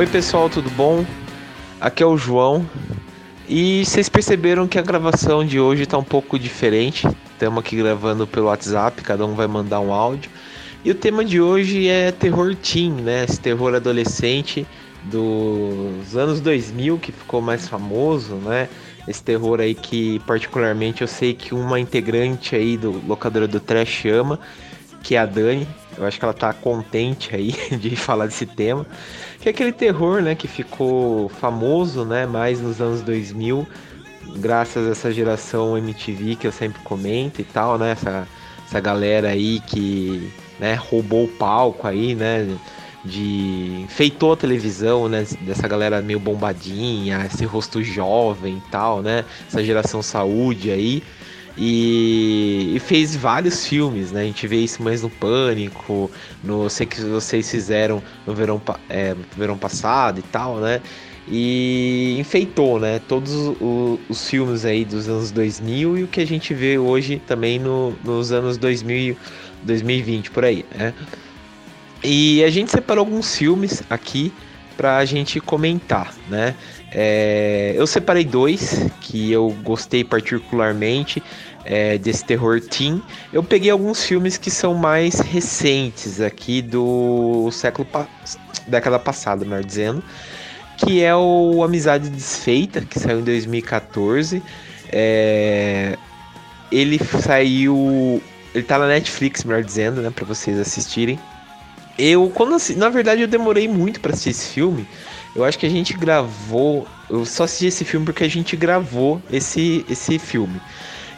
Oi pessoal, tudo bom? Aqui é o João. E vocês perceberam que a gravação de hoje está um pouco diferente. Estamos aqui gravando pelo WhatsApp, cada um vai mandar um áudio. E o tema de hoje é terror teen, né? Esse terror adolescente dos anos 2000 que ficou mais famoso, né? Esse terror aí que particularmente eu sei que uma integrante aí do locadora do Trash ama, que é a Dani. Eu acho que ela tá contente aí de falar desse tema. Que é aquele terror, né, que ficou famoso, né, mais nos anos 2000, graças a essa geração MTV que eu sempre comento e tal, né, essa, essa galera aí que, né, roubou o palco aí, né, de feitou a televisão, né, dessa galera meio bombadinha, esse rosto jovem e tal, né, essa geração saúde aí. E, e, fez vários filmes, né? A gente vê isso mais no Pânico, no sei que vocês fizeram no verão, é, verão passado e tal, né? E enfeitou, né? Todos os, os, filmes aí dos anos 2000 e o que a gente vê hoje também no, nos anos 2000, 2020 por aí, né? E a gente separou alguns filmes aqui para a gente comentar, né? É, eu separei dois que eu gostei particularmente é, desse terror teen. Eu peguei alguns filmes que são mais recentes aqui do século pa década passada, melhor dizendo, que é o Amizade Desfeita, que saiu em 2014. É, ele saiu, ele tá na Netflix, melhor dizendo, né, para vocês assistirem. Eu, quando na verdade, eu demorei muito para assistir esse filme. Eu acho que a gente gravou. Eu só assisti esse filme porque a gente gravou esse, esse filme.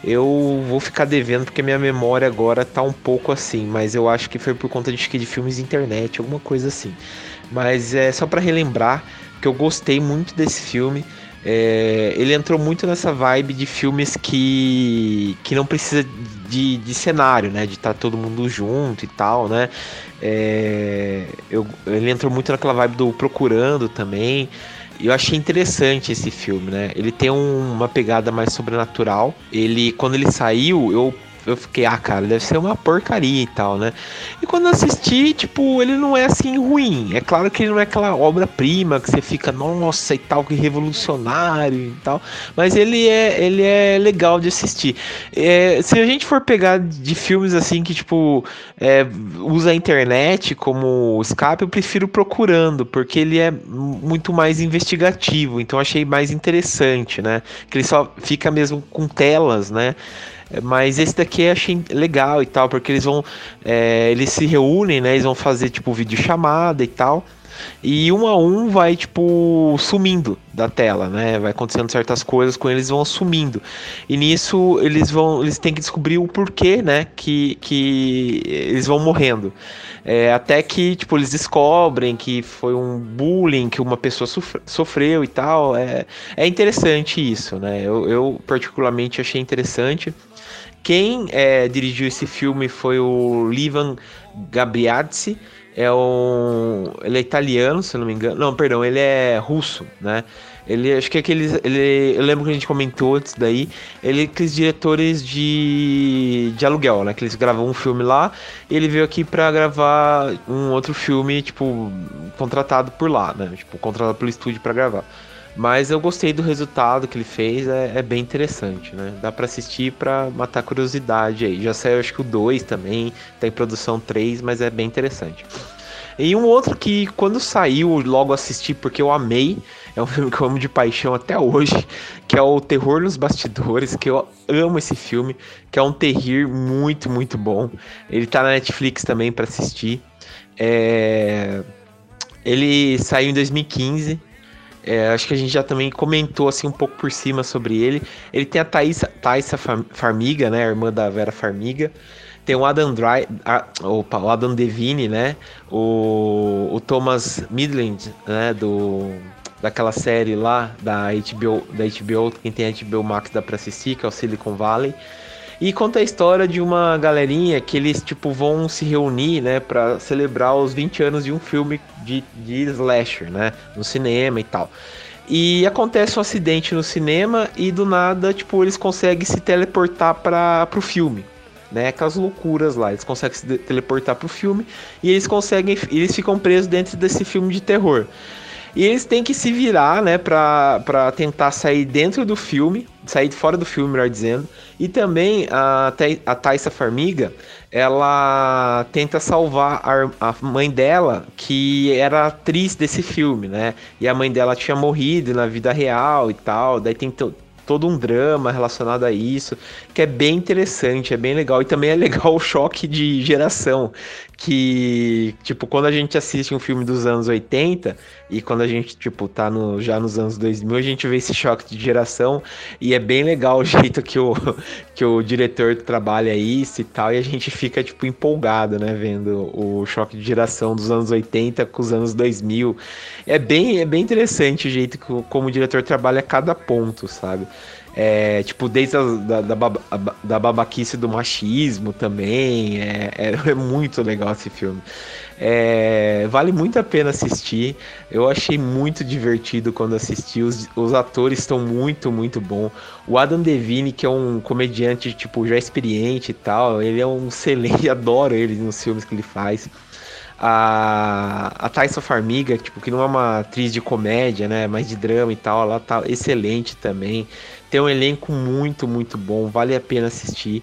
Eu vou ficar devendo porque minha memória agora tá um pouco assim, mas eu acho que foi por conta de, de filmes de internet, alguma coisa assim. Mas é só para relembrar que eu gostei muito desse filme. É, ele entrou muito nessa vibe de filmes que, que não precisa de, de cenário, né? De estar tá todo mundo junto e tal, né? É, eu, ele entrou muito naquela vibe do Procurando também. Eu achei interessante esse filme, né? Ele tem um, uma pegada mais sobrenatural. Ele, quando ele saiu, eu eu fiquei, ah, cara, deve ser uma porcaria e tal, né? E quando assisti, tipo, ele não é assim ruim. É claro que ele não é aquela obra-prima que você fica, nossa, e tal, que revolucionário e tal. Mas ele é, ele é legal de assistir. É, se a gente for pegar de filmes assim que, tipo, é, usa a internet como escape, eu prefiro procurando, porque ele é muito mais investigativo. Então achei mais interessante, né? Que ele só fica mesmo com telas, né? Mas esse daqui eu achei legal e tal, porque eles vão. É, eles se reúnem, né? Eles vão fazer, tipo, vídeo chamada e tal. E um a um vai, tipo, sumindo da tela, né? Vai acontecendo certas coisas com eles vão sumindo. E nisso eles vão. Eles têm que descobrir o porquê, né? Que, que eles vão morrendo. É, até que, tipo, eles descobrem que foi um bullying que uma pessoa sofreu e tal. É, é interessante isso, né? Eu, eu particularmente achei interessante. Quem é, dirigiu esse filme foi o Livan Gabriazzi. É um, ele é italiano, se eu não me engano. Não, perdão, ele é russo, né? Ele acho que é aqueles. Ele, eu lembro que a gente comentou antes daí. Ele é aqueles diretores de, de aluguel, né? Que eles gravam um filme lá. E ele veio aqui para gravar um outro filme, tipo, contratado por lá, né? Tipo, contratado pelo estúdio para gravar. Mas eu gostei do resultado que ele fez, é, é bem interessante, né? Dá para assistir para matar curiosidade aí. Já saiu acho que o 2 também, tá em produção 3, mas é bem interessante. E um outro que quando saiu logo assisti porque eu amei, é um filme que eu amo de paixão até hoje, que é o Terror nos Bastidores, que eu amo esse filme, que é um terrir muito, muito bom. Ele tá na Netflix também para assistir. É... Ele saiu em 2015 é, acho que a gente já também comentou assim um pouco por cima sobre ele. Ele tem a Thaisa, Thaisa Farmiga, né, a irmã da Vera Farmiga. Tem o Adam Dry, a, opa, o Adam Devine, né? O, o Thomas Midland, né, do daquela série lá da HBO, da HBO, quem tem HBO Max dá para assistir, que é o Silicon Valley. E conta a história de uma galerinha que eles tipo vão se reunir, né, para celebrar os 20 anos de um filme de, de slasher, né, no cinema e tal. E acontece um acidente no cinema e do nada, tipo, eles conseguem se teleportar para pro filme, né? Aquelas loucuras lá, eles conseguem se teleportar pro filme e eles conseguem, eles ficam presos dentro desse filme de terror. E eles têm que se virar, né, pra, pra tentar sair dentro do filme, sair fora do filme, melhor dizendo. E também a, a Thaisa Farmiga, ela tenta salvar a, a, mãe dela, que era atriz desse filme, né? E a mãe dela tinha morrido na vida real e tal. Daí tem todo um drama relacionado a isso, que é bem interessante, é bem legal. E também é legal o choque de geração, que, tipo, quando a gente assiste um filme dos anos 80 e quando a gente, tipo, tá no, já nos anos 2000, a gente vê esse choque de geração e é bem legal o jeito que o, que o diretor trabalha isso e tal, e a gente fica, tipo, empolgado, né, vendo o choque de geração dos anos 80 com os anos 2000. É bem, é bem interessante o jeito que, como o diretor trabalha cada ponto, sabe? É, tipo, desde a, da, da, da, babaquice do machismo também. É, é, é muito legal esse filme. É, vale muito a pena assistir. Eu achei muito divertido quando assisti. Os, os atores estão muito, muito bons. O Adam Devine, que é um comediante, tipo, já experiente e tal, ele é um excelente, adoro ele nos filmes que ele faz. A, a Thaisa Farmiga, tipo, que não é uma atriz de comédia, né? Mas de drama e tal, ela tá excelente também. Tem um elenco muito, muito bom, vale a pena assistir.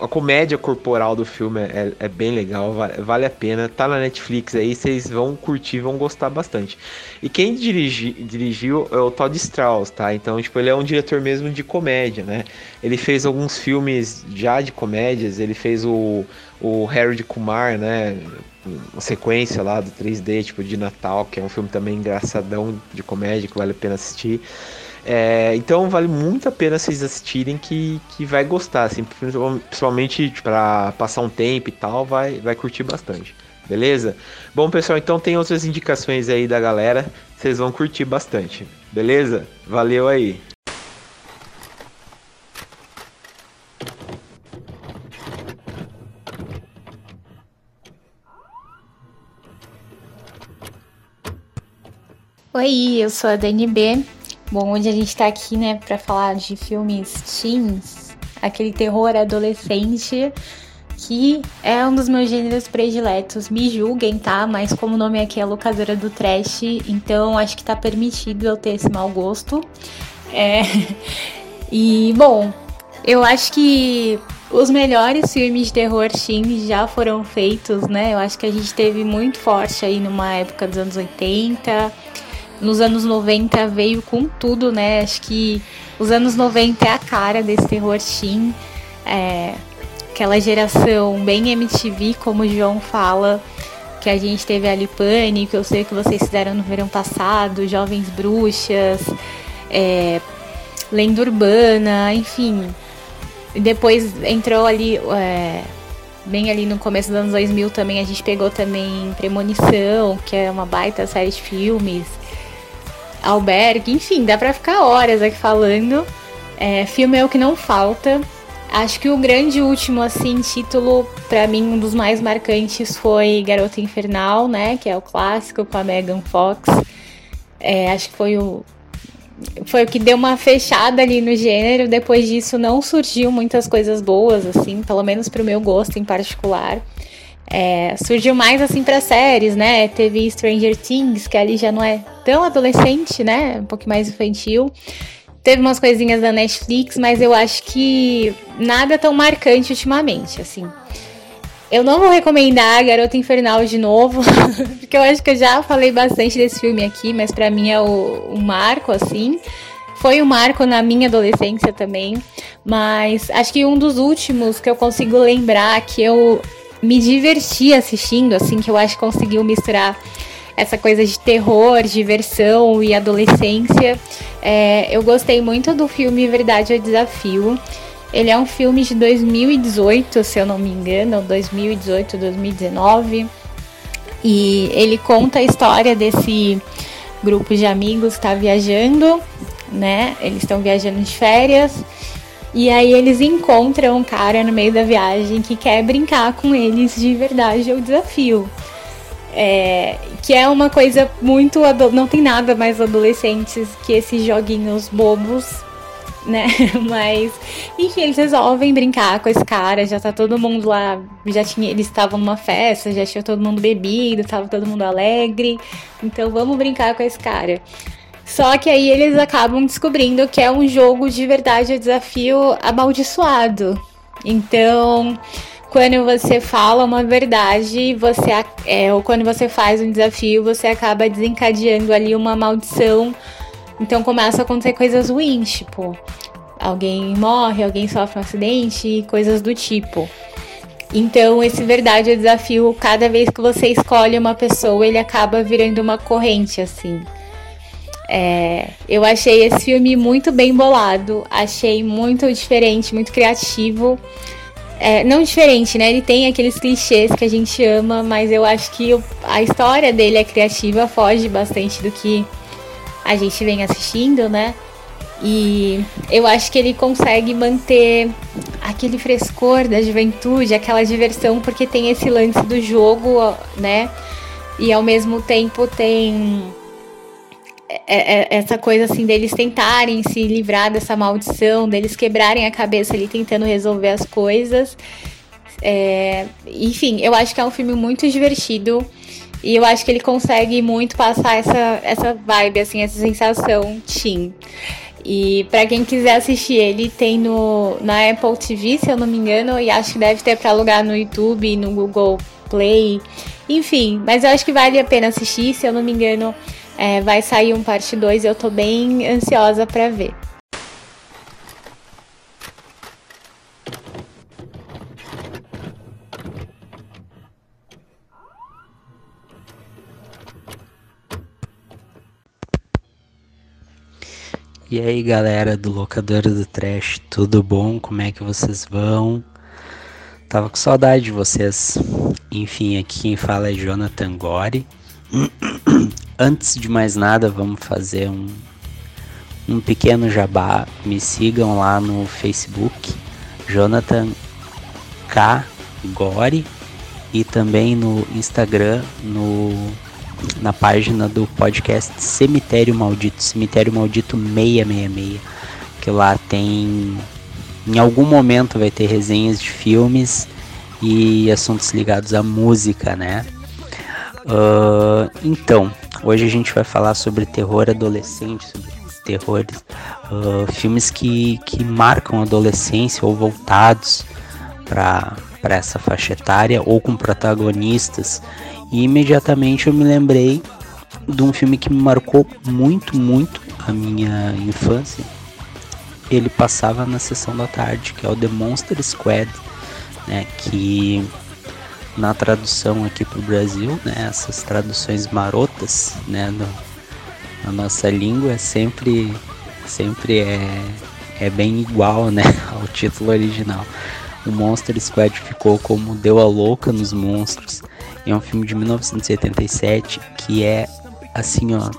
a comédia corporal do filme é, é bem legal, vale, vale, a pena. Tá na Netflix aí, vocês vão curtir, vão gostar bastante. E quem dirigi, dirigiu é o Todd Strauss, tá? Então, tipo, ele é um diretor mesmo de comédia, né? Ele fez alguns filmes já de comédias, ele fez o, o Harry de Kumar, né? Uma sequência lá do 3D, tipo, de Natal, que é um filme também engraçadão de comédia que vale a pena assistir. É, então vale muito a pena vocês assistirem que, que vai gostar, assim, principalmente para passar um tempo e tal, vai, vai curtir bastante. Beleza? Bom, pessoal, então tem outras indicações aí da galera, vocês vão curtir bastante. Beleza? Valeu aí. Oi, eu sou a Dani B Bom, hoje a gente tá aqui, né, para falar de filmes teens, aquele terror adolescente que é um dos meus gêneros prediletos. Me julguem, tá? Mas como o nome aqui é locadora do trash, então acho que tá permitido eu ter esse mau gosto. É... E, bom, eu acho que os melhores filmes de terror teen já foram feitos, né? Eu acho que a gente teve muito forte aí numa época dos anos 80 nos anos 90 veio com tudo, né? Acho que os anos 90 é a cara desse terror teen. É, aquela geração bem MTV, como o João fala, que a gente teve ali Pânico, eu sei que vocês fizeram no verão passado, Jovens Bruxas, é, Lenda Urbana, enfim. E depois entrou ali, é, bem ali no começo dos anos 2000 também, a gente pegou também Premonição, que é uma baita série de filmes albergue, enfim, dá pra ficar horas aqui falando. É, filme é o que não falta. Acho que o grande último, assim, título, para mim, um dos mais marcantes foi Garota Infernal, né? Que é o clássico com a Megan Fox. É, acho que foi o. Foi o que deu uma fechada ali no gênero. Depois disso, não surgiu muitas coisas boas, assim, pelo menos pro meu gosto em particular. É, surgiu mais assim para séries, né? Teve Stranger Things, que ali já não é tão adolescente, né? Um pouco mais infantil. Teve umas coisinhas da Netflix, mas eu acho que nada tão marcante ultimamente, assim. Eu não vou recomendar Garota Infernal de novo, porque eu acho que eu já falei bastante desse filme aqui, mas para mim é o, o marco, assim. Foi um marco na minha adolescência também, mas acho que um dos últimos que eu consigo lembrar que eu me diverti assistindo, assim, que eu acho que conseguiu misturar essa coisa de terror, diversão e adolescência. É, eu gostei muito do filme Verdade ou Desafio. Ele é um filme de 2018, se eu não me engano, 2018, 2019. E ele conta a história desse grupo de amigos que está viajando, né? Eles estão viajando de férias e aí eles encontram um cara no meio da viagem que quer brincar com eles de verdade o desafio. É, que é uma coisa muito. Não tem nada mais adolescentes que esses joguinhos bobos, né? Mas, enfim, eles resolvem brincar com esse cara, já tá todo mundo lá, já tinha, eles estavam numa festa, já tinha todo mundo bebido, tava todo mundo alegre. Então vamos brincar com esse cara. Só que aí eles acabam descobrindo que é um jogo de verdade, o desafio amaldiçoado. Então, quando você fala uma verdade, você é, ou quando você faz um desafio, você acaba desencadeando ali uma maldição. Então começa a acontecer coisas ruins, tipo, alguém morre, alguém sofre um acidente, coisas do tipo. Então, esse verdade é desafio, cada vez que você escolhe uma pessoa, ele acaba virando uma corrente, assim. É, eu achei esse filme muito bem bolado, achei muito diferente, muito criativo. É, não diferente, né? Ele tem aqueles clichês que a gente ama, mas eu acho que a história dele é criativa, foge bastante do que a gente vem assistindo, né? E eu acho que ele consegue manter aquele frescor da juventude, aquela diversão, porque tem esse lance do jogo, né? E ao mesmo tempo tem essa coisa assim deles tentarem se livrar dessa maldição, deles quebrarem a cabeça ali tentando resolver as coisas. É, enfim, eu acho que é um filme muito divertido e eu acho que ele consegue muito passar essa, essa vibe, assim, essa sensação teen. E para quem quiser assistir ele, tem no, na Apple TV, se eu não me engano, e acho que deve ter para alugar no YouTube, no Google Play, enfim. Mas eu acho que vale a pena assistir, se eu não me engano. É, vai sair um parte 2 eu tô bem ansiosa para ver. E aí galera do Locadora do Trash, tudo bom? Como é que vocês vão? Tava com saudade de vocês. Enfim, aqui quem fala é Jonathan Gore. Antes de mais nada, vamos fazer um, um pequeno jabá. Me sigam lá no Facebook, Jonathan K. Gore, e também no Instagram, no, na página do podcast Cemitério Maldito, Cemitério Maldito 666, que lá tem. Em algum momento vai ter resenhas de filmes e assuntos ligados à música, né? Uh, então, Hoje a gente vai falar sobre terror adolescente, sobre terrores, uh, filmes que, que marcam a adolescência ou voltados para essa faixa etária ou com protagonistas. E imediatamente eu me lembrei de um filme que me marcou muito, muito a minha infância. Ele passava na sessão da tarde, que é o The Monster Squad, né, que na tradução aqui para o Brasil, né, essas traduções marotas, né, no, na nossa língua sempre, sempre é, é bem igual, né, ao título original. O Monster Squad ficou como Deu a Louca nos Monstros. É um filme de 1977 que é assim, ó,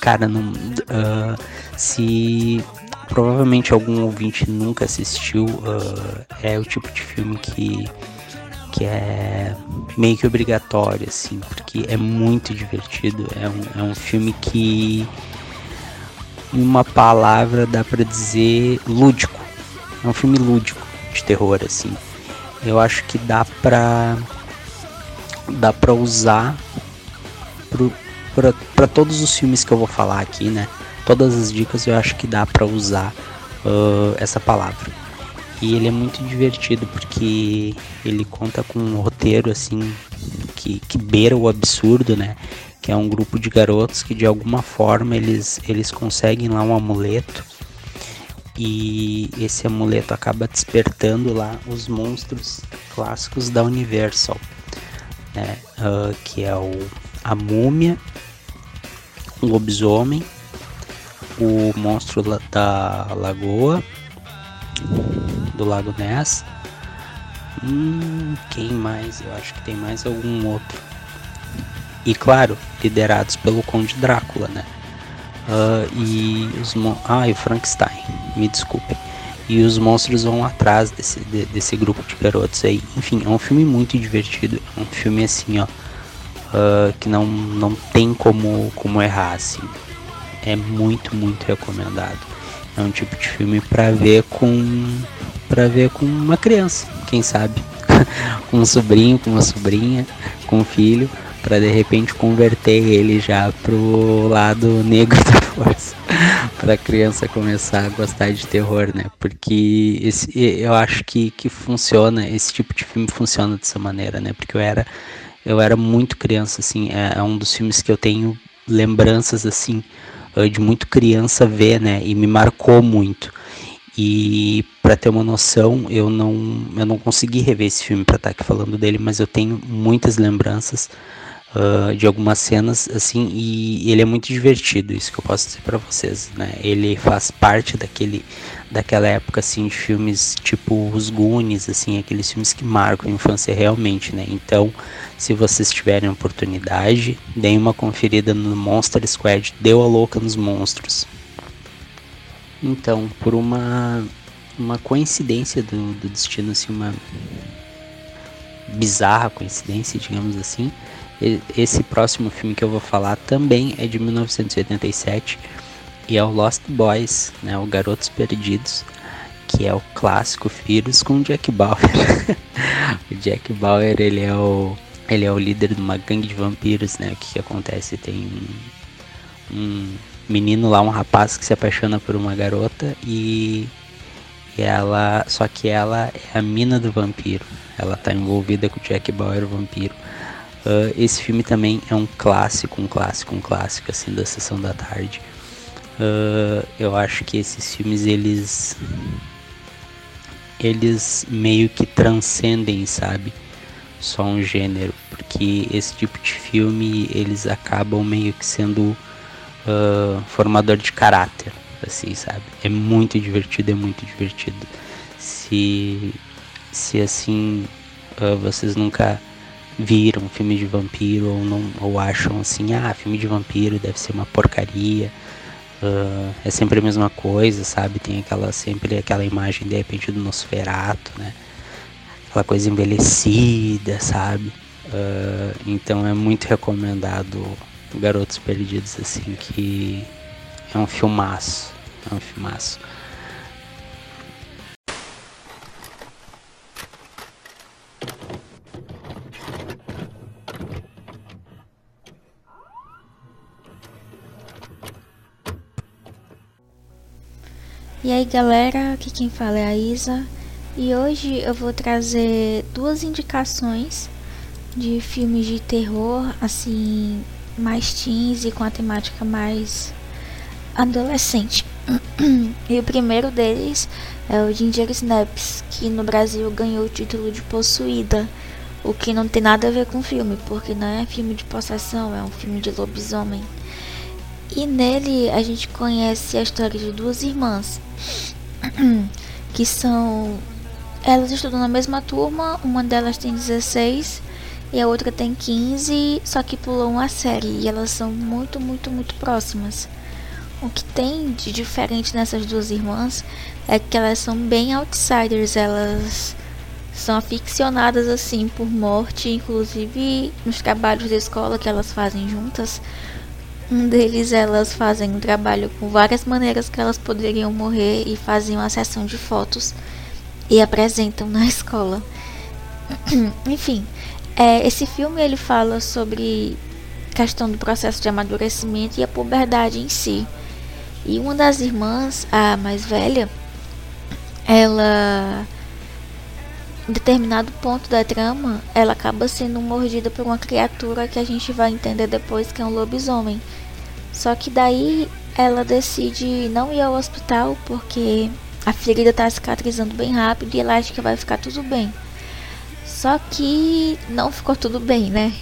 cara, não, uh, se provavelmente algum ouvinte nunca assistiu, uh, é o tipo de filme que que é meio que obrigatório, assim, porque é muito divertido. É um, é um filme que, em uma palavra, dá para dizer lúdico. É um filme lúdico de terror, assim. Eu acho que dá pra. dá pra usar para todos os filmes que eu vou falar aqui, né? Todas as dicas eu acho que dá para usar uh, essa palavra. E ele é muito divertido porque ele conta com um roteiro assim que, que beira o absurdo, né? Que é um grupo de garotos que de alguma forma eles, eles conseguem lá um amuleto e esse amuleto acaba despertando lá os monstros clássicos da Universal, né? Uh, que é o a múmia, o lobisomem, o monstro da lagoa do Lago Ness. Hum, quem mais? Eu acho que tem mais algum outro. E claro, liderados pelo Conde Drácula, né? Uh, e os ah, e o Frankenstein, me desculpem. E os monstros vão atrás desse, de, desse grupo de garotos aí. Enfim, é um filme muito divertido. É um filme assim, ó. Uh, que não, não tem como, como errar, assim. É muito, muito recomendado. É um tipo de filme para ver com para ver com uma criança, quem sabe, com um sobrinho, com uma sobrinha, com um filho, para de repente converter ele já pro lado negro da força, para criança começar a gostar de terror, né? Porque esse, eu acho que, que funciona, esse tipo de filme funciona dessa maneira, né? Porque eu era eu era muito criança, assim, é, é um dos filmes que eu tenho lembranças assim de muito criança ver, né? E me marcou muito. E para ter uma noção, eu não eu não consegui rever esse filme para estar tá aqui falando dele, mas eu tenho muitas lembranças uh, de algumas cenas assim e ele é muito divertido, isso que eu posso dizer para vocês, né? Ele faz parte daquele daquela época assim de filmes tipo os Goonies, assim, aqueles filmes que marcam a infância realmente, né? Então, se vocês tiverem oportunidade, deem uma conferida no Monster Squad, deu a louca nos monstros. Então, por uma uma coincidência do, do destino, assim, uma bizarra coincidência, digamos assim, esse próximo filme que eu vou falar também é de 1987 e é o Lost Boys, né, o Garotos Perdidos, que é o clássico Vírus com Jack Bauer. o Jack Bauer, ele é o ele é o líder de uma gangue de vampiros, né? O que, que acontece? Tem um, um, menino lá, um rapaz que se apaixona por uma garota e, e ela, só que ela é a mina do vampiro. Ela tá envolvida com o Jack Bauer, o vampiro. Uh, esse filme também é um clássico, um clássico, um clássico assim da sessão da tarde. Uh, eu acho que esses filmes eles eles meio que transcendem, sabe? Só um gênero, porque esse tipo de filme eles acabam meio que sendo uh, formador de caráter, assim, sabe? É muito divertido, é muito divertido. Se se assim uh, vocês nunca viram filme de vampiro ou não ou acham assim, ah, filme de vampiro deve ser uma porcaria Uh, é sempre a mesma coisa, sabe? Tem aquela sempre aquela imagem de repente do Nosferato, né? Aquela coisa envelhecida, sabe? Uh, então é muito recomendado Garotos Perdidos, assim, que é um filmaço. É um filmaço. E aí galera, aqui quem fala é a Isa e hoje eu vou trazer duas indicações de filmes de terror, assim, mais teens e com a temática mais adolescente. e o primeiro deles é o Ginger Snaps, que no Brasil ganhou o título de Possuída, o que não tem nada a ver com o filme, porque não é filme de possessão, é um filme de lobisomem. E nele a gente conhece a história de duas irmãs, que são. Elas estudam na mesma turma, uma delas tem 16 e a outra tem 15, só que pulou uma série e elas são muito, muito, muito próximas. O que tem de diferente nessas duas irmãs é que elas são bem outsiders, elas são aficionadas assim por morte, inclusive nos trabalhos da escola que elas fazem juntas. Um deles elas fazem um trabalho com várias maneiras que elas poderiam morrer e fazem uma sessão de fotos e apresentam na escola. Enfim, é, esse filme ele fala sobre questão do processo de amadurecimento e a puberdade em si. E uma das irmãs, a mais velha, ela em determinado ponto da trama, ela acaba sendo mordida por uma criatura que a gente vai entender depois que é um lobisomem. Só que daí ela decide não ir ao hospital porque a ferida está cicatrizando bem rápido e ela acha que vai ficar tudo bem. Só que não ficou tudo bem, né?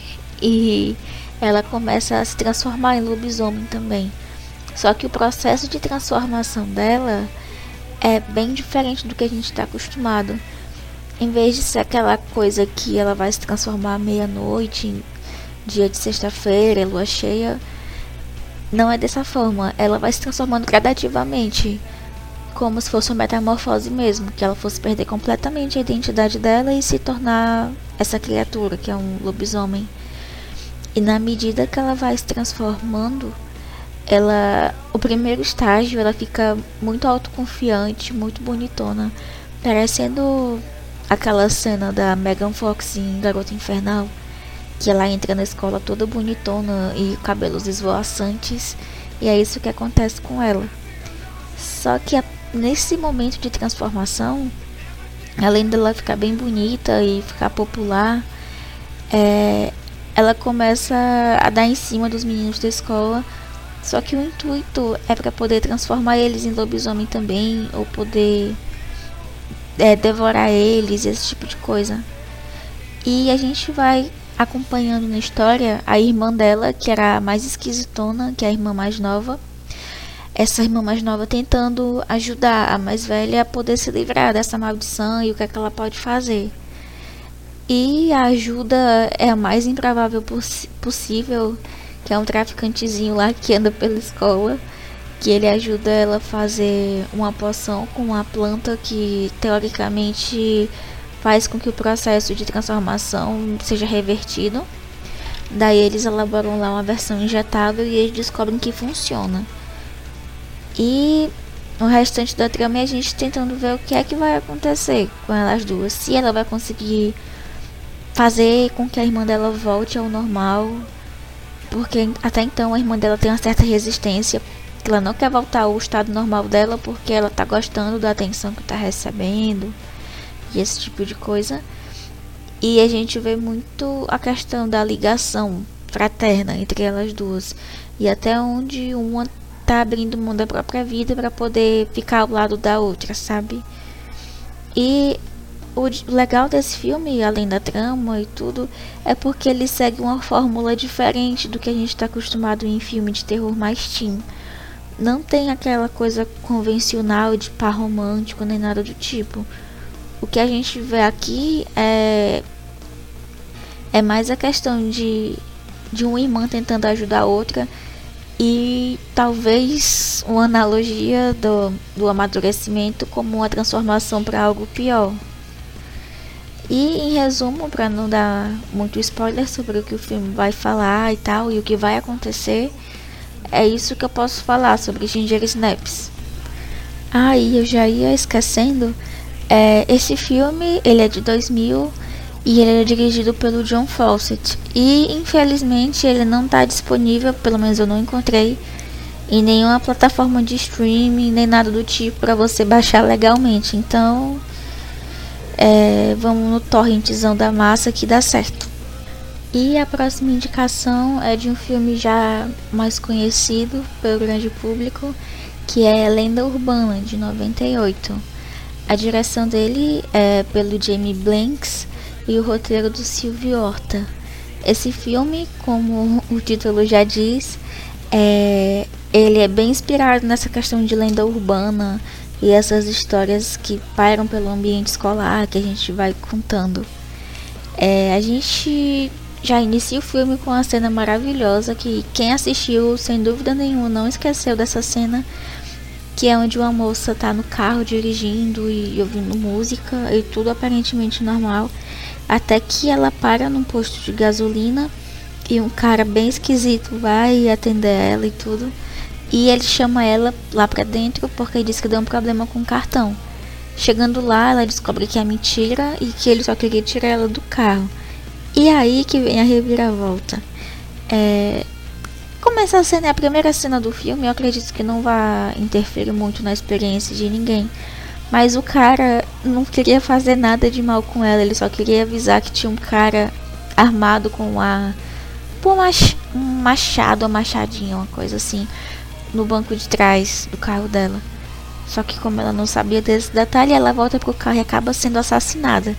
E ela começa a se transformar em lobisomem também. Só que o processo de transformação dela é bem diferente do que a gente está acostumado. Em vez de ser aquela coisa que ela vai se transformar meia-noite, dia de sexta-feira, lua cheia, não é dessa forma. Ela vai se transformando gradativamente, como se fosse uma metamorfose mesmo, que ela fosse perder completamente a identidade dela e se tornar essa criatura que é um lobisomem. E na medida que ela vai se transformando, ela, o primeiro estágio, ela fica muito autoconfiante, muito bonitona, parecendo aquela cena da Megan Fox em Garota Infernal, que ela entra na escola toda bonitona e cabelos esvoaçantes, e é isso que acontece com ela. Só que a, nesse momento de transformação, além dela ficar bem bonita e ficar popular, é, ela começa a dar em cima dos meninos da escola. Só que o intuito é para poder transformar eles em lobisomem também, ou poder é, devorar eles, esse tipo de coisa. E a gente vai acompanhando na história a irmã dela, que era a mais esquisitona, que é a irmã mais nova. Essa irmã mais nova tentando ajudar a mais velha a poder se livrar dessa maldição e o que, é que ela pode fazer. E a ajuda é a mais improvável poss possível, que é um traficantezinho lá que anda pela escola, que ele ajuda ela a fazer uma poção com uma planta que teoricamente faz com que o processo de transformação seja revertido. Daí eles elaboram lá uma versão injetável e eles descobrem que funciona. E o restante da trama é a gente tentando ver o que é que vai acontecer com elas duas. Se ela vai conseguir fazer com que a irmã dela volte ao normal. Porque até então a irmã dela tem uma certa resistência. Ela não quer voltar ao estado normal dela porque ela tá gostando da atenção que tá recebendo e esse tipo de coisa. E a gente vê muito a questão da ligação fraterna entre elas duas e até onde uma tá abrindo mão da própria vida para poder ficar ao lado da outra, sabe? E o legal desse filme, além da trama e tudo, é porque ele segue uma fórmula diferente do que a gente está acostumado em filme de terror mais teen. Não tem aquela coisa convencional de par romântico nem nada do tipo. O que a gente vê aqui é é mais a questão de de uma irmã tentando ajudar a outra e talvez uma analogia do, do amadurecimento como uma transformação para algo pior. E em resumo, para não dar muito spoiler sobre o que o filme vai falar e tal, e o que vai acontecer, é isso que eu posso falar sobre Ginger Snaps. Ah, e eu já ia esquecendo, é, esse filme ele é de 2000 e ele é dirigido pelo John Fawcett. E infelizmente ele não está disponível, pelo menos eu não encontrei, em nenhuma plataforma de streaming, nem nada do tipo para você baixar legalmente. Então é, vamos no torrentzão da massa que dá certo. E a próxima indicação é de um filme já mais conhecido pelo grande público, que é Lenda Urbana, de 98. A direção dele é pelo Jamie Blanks e o roteiro do Silvio Horta. Esse filme, como o título já diz, é, ele é bem inspirado nessa questão de lenda urbana, e essas histórias que pairam pelo ambiente escolar que a gente vai contando. É, a gente já inicia o filme com uma cena maravilhosa que quem assistiu, sem dúvida nenhuma, não esqueceu dessa cena, que é onde uma moça tá no carro dirigindo e ouvindo música e tudo aparentemente normal, até que ela para num posto de gasolina e um cara bem esquisito vai atender ela e tudo. E ele chama ela lá pra dentro porque diz que deu um problema com o cartão. Chegando lá, ela descobre que é mentira e que ele só queria tirar ela do carro. E aí que vem a reviravolta. É... Começa a cena, é a primeira cena do filme, eu acredito que não vai interferir muito na experiência de ninguém. Mas o cara não queria fazer nada de mal com ela, ele só queria avisar que tinha um cara armado com uma, um machado, uma machadinha, uma coisa assim, no banco de trás do carro dela. Só que como ela não sabia desse detalhe, ela volta pro carro e acaba sendo assassinada.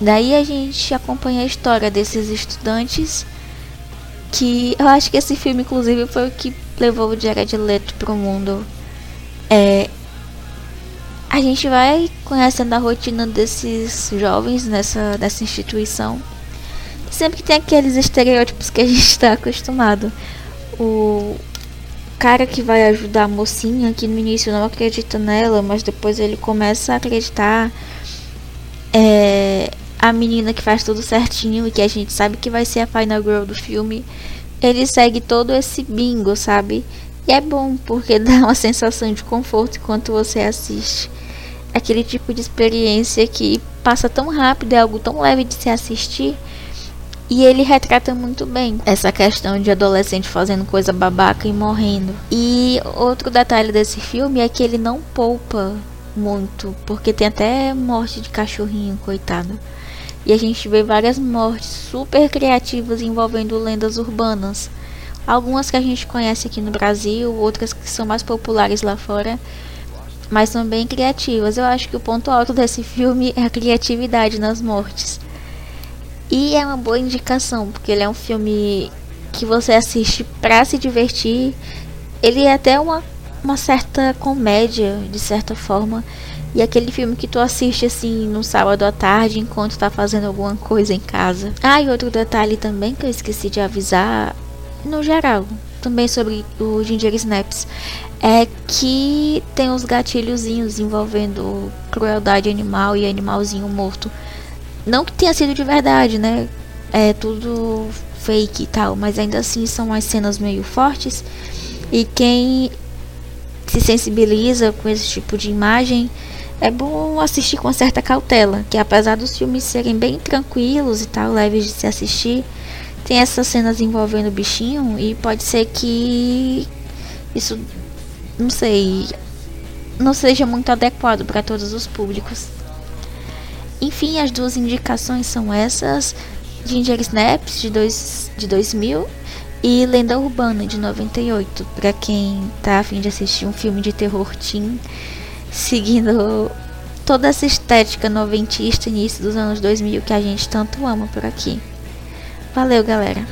Daí a gente acompanha a história desses estudantes que eu acho que esse filme inclusive foi o que levou o Jared Leto pro mundo. É, a gente vai conhecendo a rotina desses jovens nessa, nessa instituição. Sempre tem aqueles estereótipos que a gente está acostumado. O, cara que vai ajudar a mocinha, que no início não acredita nela, mas depois ele começa a acreditar. É, a menina que faz tudo certinho e que a gente sabe que vai ser a final girl do filme. Ele segue todo esse bingo, sabe? E é bom porque dá uma sensação de conforto enquanto você assiste. Aquele tipo de experiência que passa tão rápido, é algo tão leve de se assistir. E ele retrata muito bem essa questão de adolescente fazendo coisa babaca e morrendo. E outro detalhe desse filme é que ele não poupa muito, porque tem até morte de cachorrinho, coitado. E a gente vê várias mortes super criativas envolvendo lendas urbanas. Algumas que a gente conhece aqui no Brasil, outras que são mais populares lá fora, mas são bem criativas. Eu acho que o ponto alto desse filme é a criatividade nas mortes. E é uma boa indicação, porque ele é um filme que você assiste para se divertir. Ele é até uma, uma certa comédia, de certa forma. E aquele filme que tu assiste assim no sábado à tarde enquanto tá fazendo alguma coisa em casa. Ah, e outro detalhe também que eu esqueci de avisar no geral, também sobre o Ginger Snaps, é que tem os gatilhozinhos envolvendo crueldade animal e animalzinho morto. Não que tenha sido de verdade, né? É tudo fake e tal, mas ainda assim são as cenas meio fortes. E quem se sensibiliza com esse tipo de imagem é bom assistir com certa cautela, que apesar dos filmes serem bem tranquilos e tal, leves de se assistir, tem essas cenas envolvendo o bichinho e pode ser que isso, não sei, não seja muito adequado para todos os públicos. Enfim, as duas indicações são essas: Ginger Snaps de, dois, de 2000 e Lenda Urbana de 98, para quem tá afim de assistir um filme de terror teen, seguindo toda essa estética noventista início dos anos 2000 que a gente tanto ama por aqui. Valeu, galera!